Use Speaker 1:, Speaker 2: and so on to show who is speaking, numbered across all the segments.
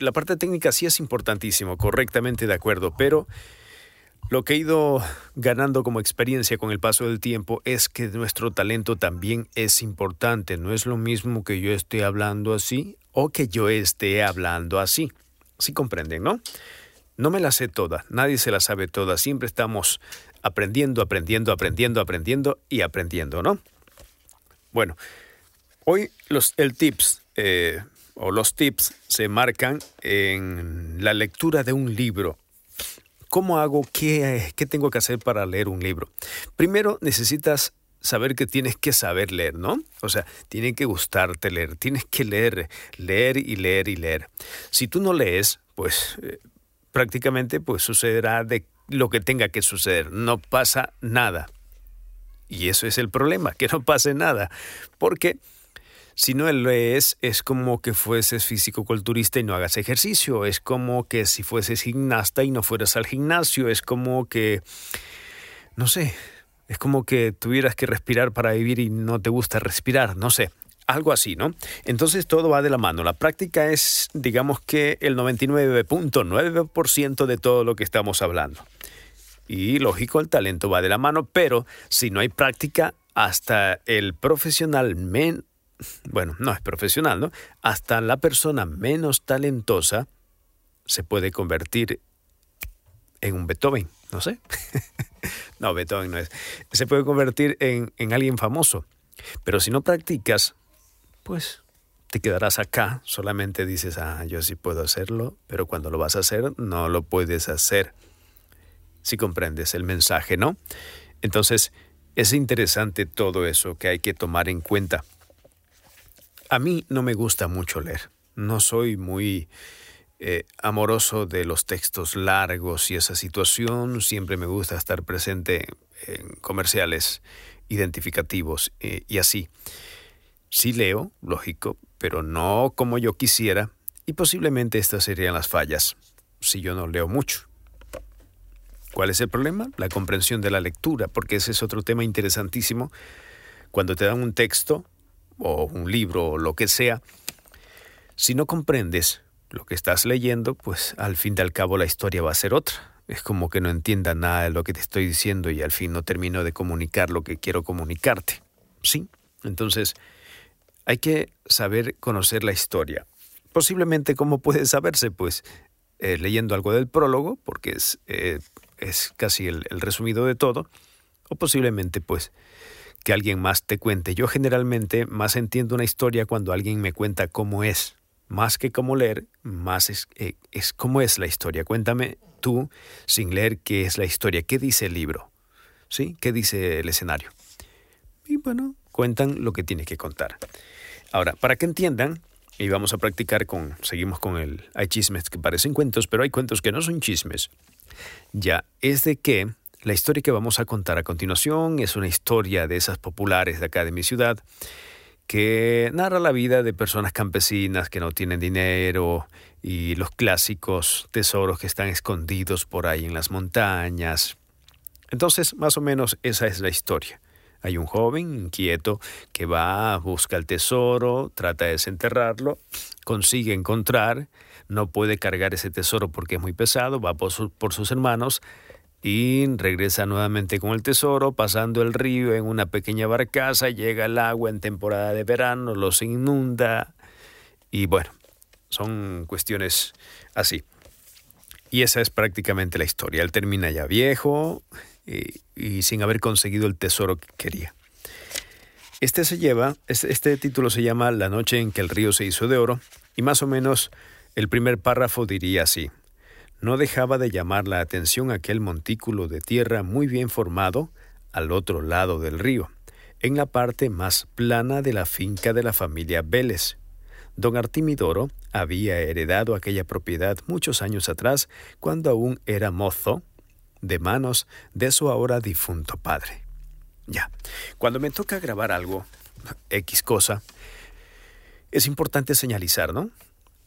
Speaker 1: la parte técnica sí es importantísimo, correctamente de acuerdo, pero lo que he ido ganando como experiencia con el paso del tiempo es que nuestro talento también es importante. No es lo mismo que yo esté hablando así o que yo esté hablando así. Sí comprenden, ¿no? No me la sé toda, nadie se la sabe toda. Siempre estamos aprendiendo, aprendiendo, aprendiendo, aprendiendo y aprendiendo, ¿no? Bueno, hoy los, el tips eh, o los tips se marcan en la lectura de un libro ¿Cómo hago? ¿Qué, ¿Qué tengo que hacer para leer un libro? Primero necesitas saber que tienes que saber leer, ¿no? O sea, tiene que gustarte leer, tienes que leer, leer y leer y leer. Si tú no lees, pues eh, prácticamente pues sucederá de lo que tenga que suceder, no pasa nada. Y eso es el problema, que no pase nada, porque si no lees, es como que fueses físico-culturista y no hagas ejercicio. Es como que si fueses gimnasta y no fueras al gimnasio. Es como que, no sé, es como que tuvieras que respirar para vivir y no te gusta respirar. No sé, algo así, ¿no? Entonces todo va de la mano. La práctica es, digamos que, el 99.9% de todo lo que estamos hablando. Y lógico, el talento va de la mano, pero si no hay práctica, hasta el profesional men bueno, no es profesional, ¿no? Hasta la persona menos talentosa se puede convertir en un Beethoven, no sé. no, Beethoven no es. Se puede convertir en, en alguien famoso. Pero si no practicas, pues te quedarás acá, solamente dices, ah, yo sí puedo hacerlo, pero cuando lo vas a hacer, no lo puedes hacer. Si comprendes el mensaje, ¿no? Entonces, es interesante todo eso que hay que tomar en cuenta. A mí no me gusta mucho leer. No soy muy eh, amoroso de los textos largos y esa situación. Siempre me gusta estar presente en comerciales identificativos eh, y así. Sí leo, lógico, pero no como yo quisiera y posiblemente estas serían las fallas si yo no leo mucho. ¿Cuál es el problema? La comprensión de la lectura, porque ese es otro tema interesantísimo. Cuando te dan un texto, o un libro o lo que sea, si no comprendes lo que estás leyendo, pues al fin y al cabo la historia va a ser otra. Es como que no entienda nada de lo que te estoy diciendo y al fin no termino de comunicar lo que quiero comunicarte. ¿Sí? Entonces, hay que saber conocer la historia. Posiblemente, ¿cómo puede saberse? Pues eh, leyendo algo del prólogo, porque es, eh, es casi el, el resumido de todo, o posiblemente, pues, que alguien más te cuente. Yo generalmente más entiendo una historia cuando alguien me cuenta cómo es. Más que cómo leer, más es, eh, es cómo es la historia. Cuéntame tú, sin leer, qué es la historia, qué dice el libro, ¿sí? ¿Qué dice el escenario? Y bueno, cuentan lo que tiene que contar. Ahora, para que entiendan, y vamos a practicar con, seguimos con el, hay chismes que parecen cuentos, pero hay cuentos que no son chismes. Ya, es de que la historia que vamos a contar a continuación es una historia de esas populares de acá de mi ciudad que narra la vida de personas campesinas que no tienen dinero y los clásicos tesoros que están escondidos por ahí en las montañas. Entonces, más o menos esa es la historia. Hay un joven inquieto que va, busca el tesoro, trata de desenterrarlo, consigue encontrar, no puede cargar ese tesoro porque es muy pesado, va por, por sus hermanos, y regresa nuevamente con el tesoro, pasando el río en una pequeña barcaza, llega el agua en temporada de verano, los inunda y bueno, son cuestiones así. Y esa es prácticamente la historia. Él termina ya viejo y, sin haber conseguido el tesoro que quería. Este se lleva, este, este título se llama La noche en que el río se hizo de oro y más o menos el primer párrafo diría así. No dejaba de llamar la atención aquel montículo de tierra muy bien formado al otro lado del río, en la parte más plana de la finca de la familia Vélez. Don Artimidoro había heredado aquella propiedad muchos años atrás, cuando aún era mozo, de manos de su ahora difunto padre. Ya, cuando me toca grabar algo, X cosa, es importante señalizar, ¿no?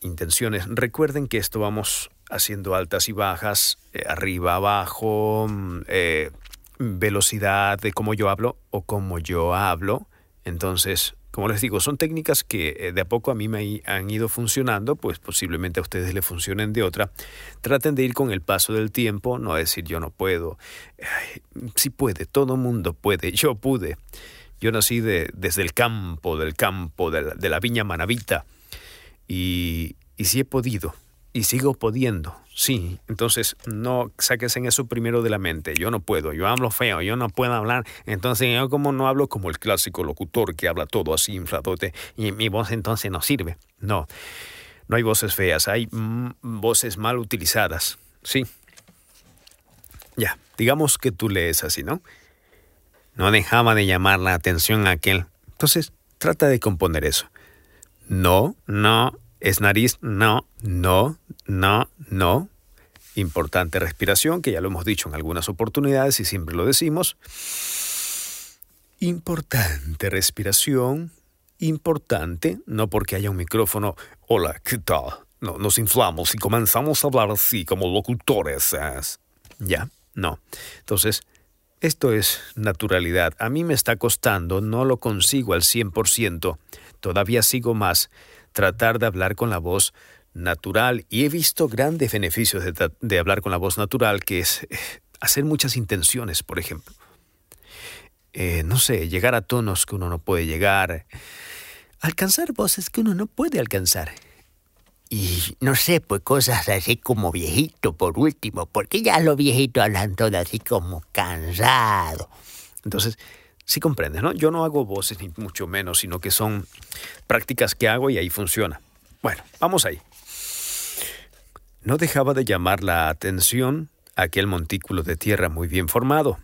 Speaker 1: Intenciones. Recuerden que esto vamos haciendo altas y bajas, eh, arriba, abajo, mm, eh, velocidad de cómo yo hablo o cómo yo hablo. Entonces, Como les digo, son técnicas que eh, de a poco a mí me han ido funcionando, pues posiblemente a ustedes le funcionen de otra. Traten de ir con el paso del tiempo, no decir yo no puedo. Si puede, todo mundo puede, yo pude. Yo nací de, desde el campo, del campo, de la, de la viña manavita, y, y sí he podido, y sigo pudiendo, sí. Entonces, no saques en eso primero de la mente. Yo no puedo, yo hablo feo, yo no puedo hablar. Entonces, yo como no hablo como el clásico locutor que habla todo así infladote y mi voz entonces no sirve. No, no hay voces feas, hay voces mal utilizadas, sí. Ya, digamos que tú lees así, ¿no? No dejaba de llamar la atención a aquel. Entonces, trata de componer eso. No, no, es nariz, no, no, no, no. Importante respiración, que ya lo hemos dicho en algunas oportunidades y siempre lo decimos. Importante respiración, importante, no porque haya un micrófono. Hola, ¿qué tal? No, nos inflamos y comenzamos a hablar así como locutores. Ya, no. Entonces, esto es naturalidad. A mí me está costando, no lo consigo al 100%. Todavía sigo más tratar de hablar con la voz natural y he visto grandes beneficios de, hablar con la voz natural, que es eh, hacer muchas intenciones, por ejemplo. Eh, no sé, llegar a tonos que uno no puede llegar, alcanzar voces que uno no puede alcanzar. Y no sé, pues cosas así como viejito por último, porque ya los viejitos hablan todo así como cansado. Entonces, Sí comprendes, ¿no? Yo no hago voces ni mucho menos, sino que son prácticas que hago y ahí funciona. Bueno, vamos ahí. No dejaba de llamar la atención aquel montículo de tierra muy bien formado.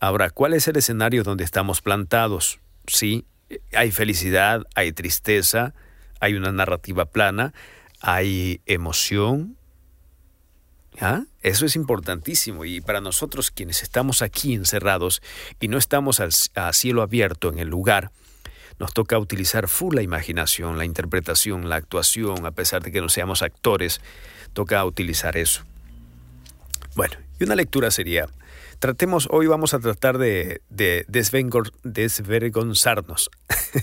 Speaker 1: Ahora, ¿cuál es el escenario donde estamos plantados? Sí, hay felicidad, hay tristeza, hay una narrativa plana, hay emoción, ¿Ah? Eso es importantísimo y para nosotros quienes estamos aquí encerrados y no estamos a cielo abierto en el lugar, nos toca utilizar full la imaginación, la interpretación, la actuación, a pesar de que no seamos actores, toca utilizar eso. Bueno, y una lectura sería, tratemos, hoy vamos a tratar de, de desvergonzarnos,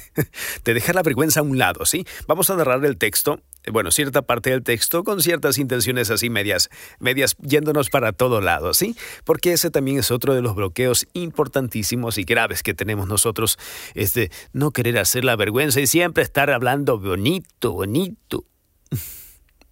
Speaker 1: de dejar la vergüenza a un lado, ¿sí? Vamos a narrar el texto bueno, cierta parte del texto con ciertas intenciones así medias, medias yéndonos para todo lado, ¿sí? Porque ese también es otro de los bloqueos importantísimos y graves que tenemos nosotros, es de no querer hacer la vergüenza y siempre estar hablando bonito, bonito.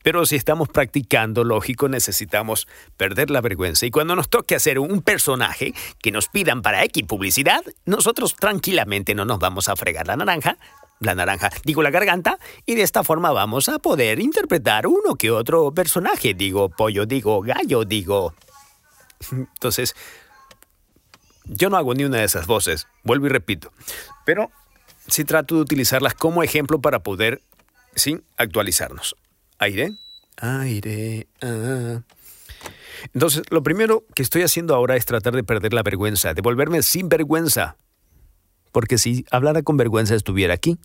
Speaker 1: Pero si estamos practicando, lógico, necesitamos perder la vergüenza. Y cuando nos toque hacer un personaje que nos pidan para X publicidad, nosotros tranquilamente no nos vamos a fregar la naranja, la naranja, digo la garganta, y de esta forma vamos a poder interpretar uno que otro personaje, digo pollo, digo gallo, digo... Entonces, yo no hago ni una de esas voces, vuelvo y repito, pero sí trato de utilizarlas como ejemplo para poder, sí, actualizarnos. Aire, aire, ah. Entonces, lo primero que estoy haciendo ahora es tratar de perder la vergüenza, de volverme sin vergüenza. Porque si hablara con vergüenza estuviera aquí.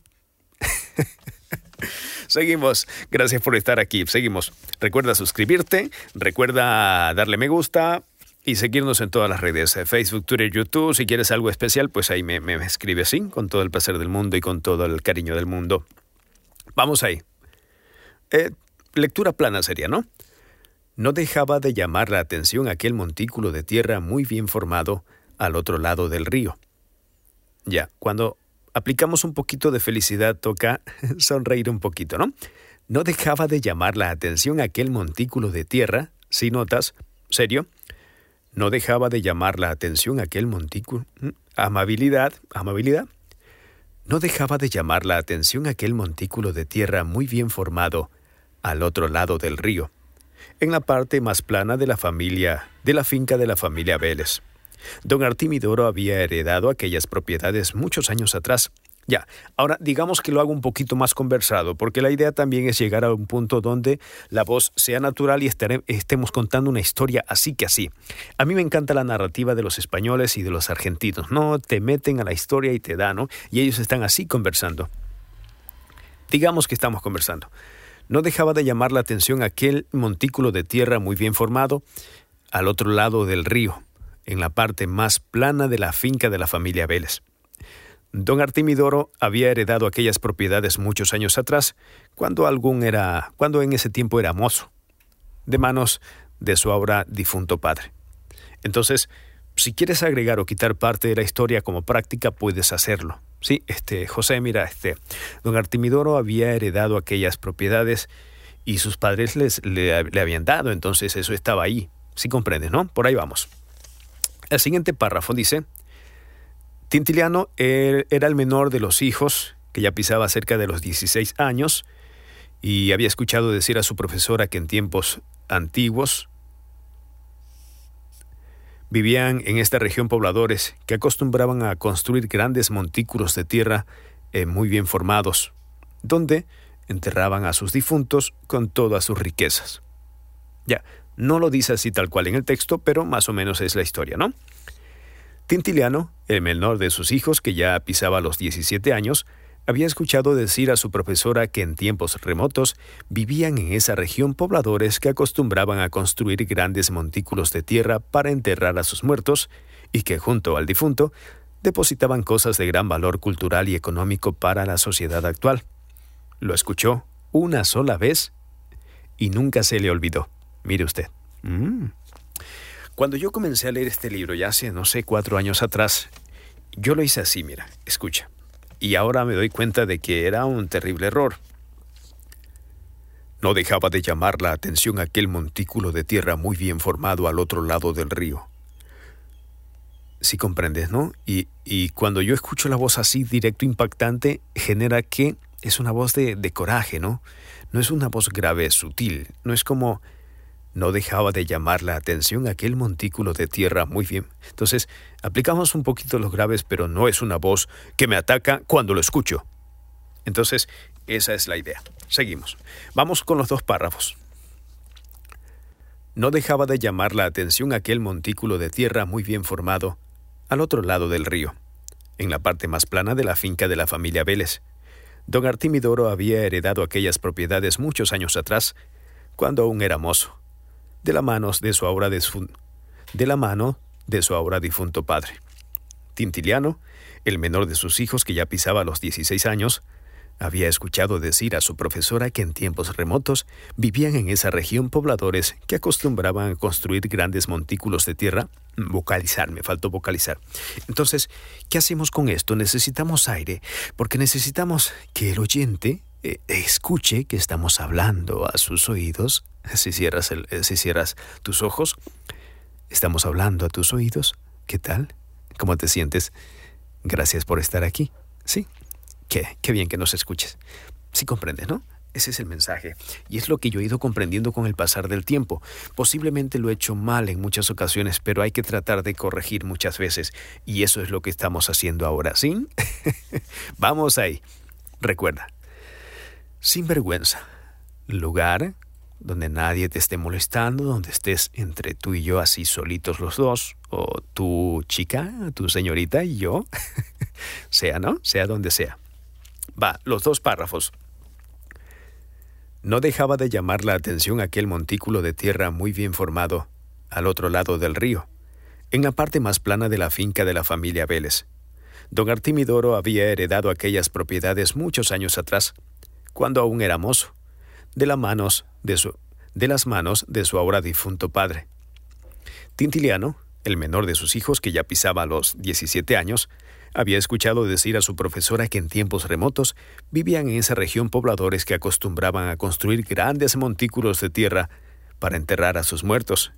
Speaker 1: Seguimos. Gracias por estar aquí. Seguimos. Recuerda suscribirte, recuerda darle me gusta y seguirnos en todas las redes, eh, Facebook, Twitter, YouTube. Si quieres algo especial, pues ahí me, me escribe así, con todo el placer del mundo y con todo el cariño del mundo. Vamos ahí. Eh, lectura plana sería, ¿no? No dejaba de llamar la atención aquel montículo de tierra muy bien formado al otro lado del río. Ya, cuando aplicamos un poquito de felicidad, toca sonreír un poquito, ¿no? No dejaba de llamar la atención aquel montículo de tierra, si notas, serio, no dejaba de llamar la atención aquel montículo. Amabilidad, amabilidad. No dejaba de llamar la atención aquel montículo de tierra muy bien formado al otro lado del río, en la parte más plana de la familia, de la finca de la familia Vélez. Don Artimidoro había heredado aquellas propiedades muchos años atrás. Ya, ahora digamos que lo hago un poquito más conversado, porque la idea también es llegar a un punto donde la voz sea natural y estemos contando una historia así que así. A mí me encanta la narrativa de los españoles y de los argentinos, ¿no? Te meten a la historia y te dan, ¿no? Y ellos están así conversando. Digamos que estamos conversando. No dejaba de llamar la atención aquel montículo de tierra muy bien formado al otro lado del río en la parte más plana de la finca de la familia Vélez. Don Artimidoro había heredado aquellas propiedades muchos años atrás, cuando algún era, cuando en ese tiempo era mozo, de manos de su ahora difunto padre. Entonces, si quieres agregar o quitar parte de la historia como práctica, puedes hacerlo. Sí, este, José, mira, este, don Artimidoro había heredado aquellas propiedades y sus padres les, le, le habían dado, entonces eso estaba ahí. Sí comprendes, ¿no? Por ahí vamos. El siguiente párrafo dice, Tintiliano era el menor de los hijos, que ya pisaba cerca de los 16 años, y había escuchado decir a su profesora que en tiempos antiguos vivían en esta región pobladores que acostumbraban a construir grandes montículos de tierra eh, muy bien formados, donde enterraban a sus difuntos con todas sus riquezas. Ya, no lo dice así tal cual en el texto, pero más o menos es la historia, ¿no? Tintiliano, el menor de sus hijos, que ya pisaba los 17 años, había escuchado decir a su profesora que en tiempos remotos vivían en esa región pobladores que acostumbraban a construir grandes montículos de tierra para enterrar a sus muertos y que junto al difunto depositaban cosas de gran valor cultural y económico para la sociedad actual. Lo escuchó una sola vez y nunca se le olvidó. Mire usted. Mm. Cuando yo comencé a leer este libro, ya hace, no sé, cuatro años atrás, yo lo hice así, mira, escucha. Y ahora me doy cuenta de que era un terrible error. No dejaba de llamar la atención aquel montículo de tierra muy bien formado al otro lado del río. Si comprendes, ¿no? Y, y, cuando yo escucho la voz así, directo, impactante, genera que es una voz de, de coraje, ¿no? No es una voz grave, sutil, no es como no dejaba de llamar la atención aquel montículo de tierra muy bien. Entonces, aplicamos un poquito los graves, pero no es una voz que me ataca cuando lo escucho. Entonces, esa es la idea. Seguimos. Vamos con los dos párrafos. No dejaba de llamar la atención aquel montículo de tierra muy bien formado, al otro lado del río, en la parte más plana de la finca de la familia Vélez. Don Artimidoro había heredado aquellas propiedades muchos años atrás, cuando aún era mozo de la mano de su ahora, de la mano de su ahora difunto padre. Tintiliano, el menor de sus hijos que ya pisaba los 16 años, había escuchado decir a su profesora que en tiempos remotos vivían en esa región pobladores que acostumbraban a construir grandes montículos de tierra. Vocalizar, me faltó vocalizar. Entonces, ¿qué hacemos con esto? Necesitamos aire, porque necesitamos que el oyente eh, escuche que estamos hablando a sus oídos si cierras, el, eh, si cierras tus ojos, estamos hablando a tus oídos. ¿Qué tal? ¿Cómo te sientes? Gracias por estar aquí. Sí, qué, qué bien que nos escuches. Sí comprendes, ¿no? Ese es el mensaje. Y es lo que yo he ido comprendiendo con el pasar del tiempo. Posiblemente lo he hecho mal en muchas ocasiones, pero hay que tratar de corregir muchas veces. Y eso es lo que estamos haciendo ahora, ¿sí? Vamos ahí. Recuerda, sin vergüenza, lugar donde nadie te esté molestando, donde estés entre tú y yo así solitos los dos, o tu chica, tu señorita y yo, sea, ¿no? Sea donde sea. Va, los dos párrafos. No dejaba de llamar la atención aquel montículo de tierra muy bien formado, al otro lado del río, en la parte más plana de la finca de la familia Vélez. Don Artimidoro había heredado aquellas propiedades muchos años atrás, cuando aún era mozo de, las manos de, su, de las manos de su ahora difunto padre. Tintiliano, el menor de sus hijos que ya pisaba los 17 años, había escuchado decir a su profesora que en tiempos remotos vivían en esa región pobladores que acostumbraban a construir grandes montículos de tierra para enterrar a sus muertos,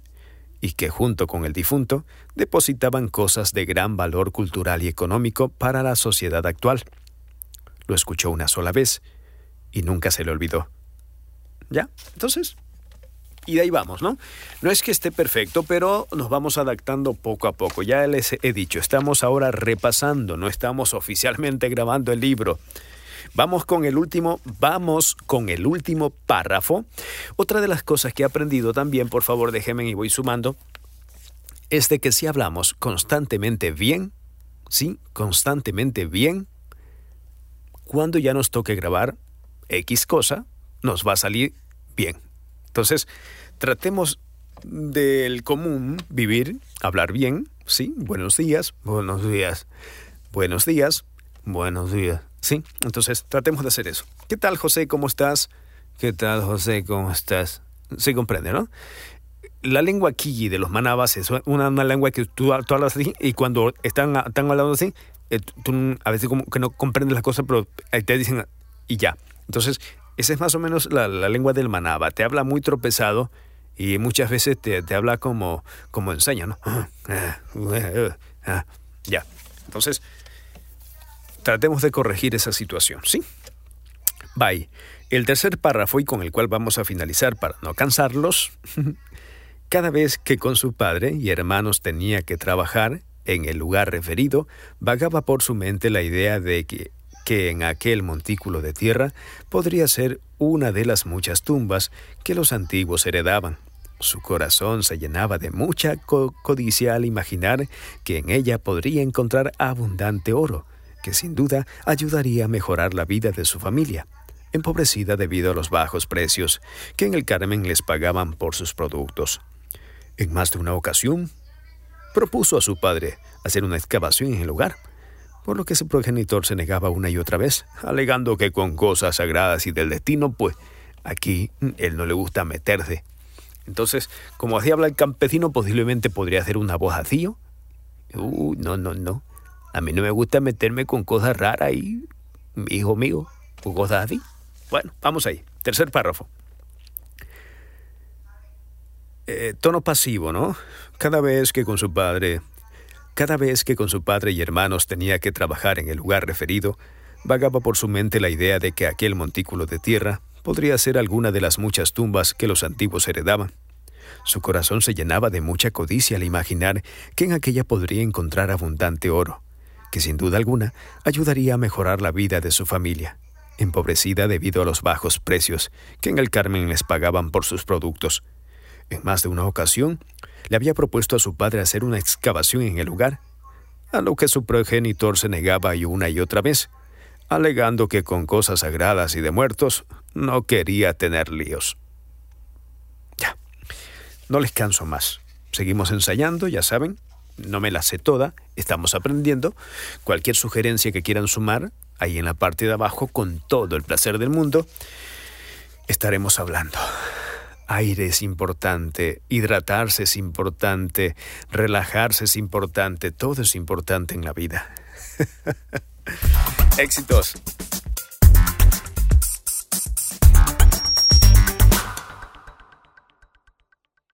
Speaker 1: y que junto con el difunto depositaban cosas de gran valor cultural y económico para la sociedad actual. Lo escuchó una sola vez y nunca se le olvidó. ¿Ya? Entonces, y de ahí vamos, ¿no? No es que esté perfecto, pero nos vamos adaptando poco a poco. Ya les he dicho, estamos ahora repasando, no estamos oficialmente grabando el libro. Vamos con el último, vamos con el último párrafo. Otra de las cosas que he aprendido también, por favor, déjenme y voy sumando, es de que si hablamos constantemente bien, sí, constantemente bien, cuando ya nos toque grabar X cosa, nos va a salir bien. Entonces, tratemos del común vivir, hablar bien, sí, buenos días, buenos días, buenos días, Buenos días. Sí, entonces tratemos de hacer eso. ¿Qué tal, José? ¿Cómo estás? ¿Qué tal, José? ¿Cómo estás? Se comprende, ¿no? La lengua Kiji de los manabas es una, lengua que tú, hablas así y cuando están, están hablando así, eh, tú a veces como que no comprendes las cosas, pero te dicen y ya. Entonces, esa es más o menos la, lengua del manaba. Te habla muy tropezado y muchas veces te, te habla como, como enseña, ¿no? Ya. Entonces, tratemos de corregir esa situación, ¿sí? Bye. El tercer párrafo y con el cual vamos a finalizar para no cansarlos. Cada vez que con su padre y hermanos tenía que trabajar en el lugar referido, vagaba por su mente la idea de que, que en aquel montículo de tierra podría ser una de las muchas tumbas que los antiguos heredaban. Su corazón se llenaba de mucha codicia al imaginar que en ella podría encontrar abundante oro, que sin duda ayudaría a mejorar la vida de su familia, empobrecida debido a los bajos precios que en el Carmen les pagaban por sus productos. En más de una ocasión, propuso a su padre hacer una excavación en el lugar, por lo que su progenitor se negaba una y otra vez, alegando que con cosas sagradas y del destino, pues aquí él no le gusta meterse. Entonces, como así habla el campesino, posiblemente podría hacer una voz así. Uh, no, no, no. A mí no me gusta meterme con cosas raras y, hijo mío, o cosas así. Bueno, vamos ahí. Tercer párrafo. Eh, tono pasivo, ¿no? Cada vez que con su padre, cada vez que con su padre y hermanos tenía que trabajar en el lugar referido, vagaba por su mente la idea de que aquel montículo de tierra podría ser alguna de las muchas tumbas que los antiguos heredaban. Su corazón se llenaba de mucha codicia al imaginar que en aquella podría encontrar abundante oro que sin duda alguna ayudaría a mejorar la vida de su familia, empobrecida debido a los bajos precios que en el Carmen les pagaban por sus productos. En más de una ocasión, le había propuesto a su padre hacer una excavación en el lugar, a lo que su progenitor se negaba y una y otra vez, alegando que con cosas sagradas y de muertos no quería tener líos. Ya, no les canso más. Seguimos ensayando, ya saben, no me la sé toda, estamos aprendiendo. Cualquier sugerencia que quieran sumar, ahí en la parte de abajo, con todo el placer del mundo, estaremos hablando. Aire es importante, hidratarse es importante, relajarse es importante, todo es importante en la vida. Éxitos.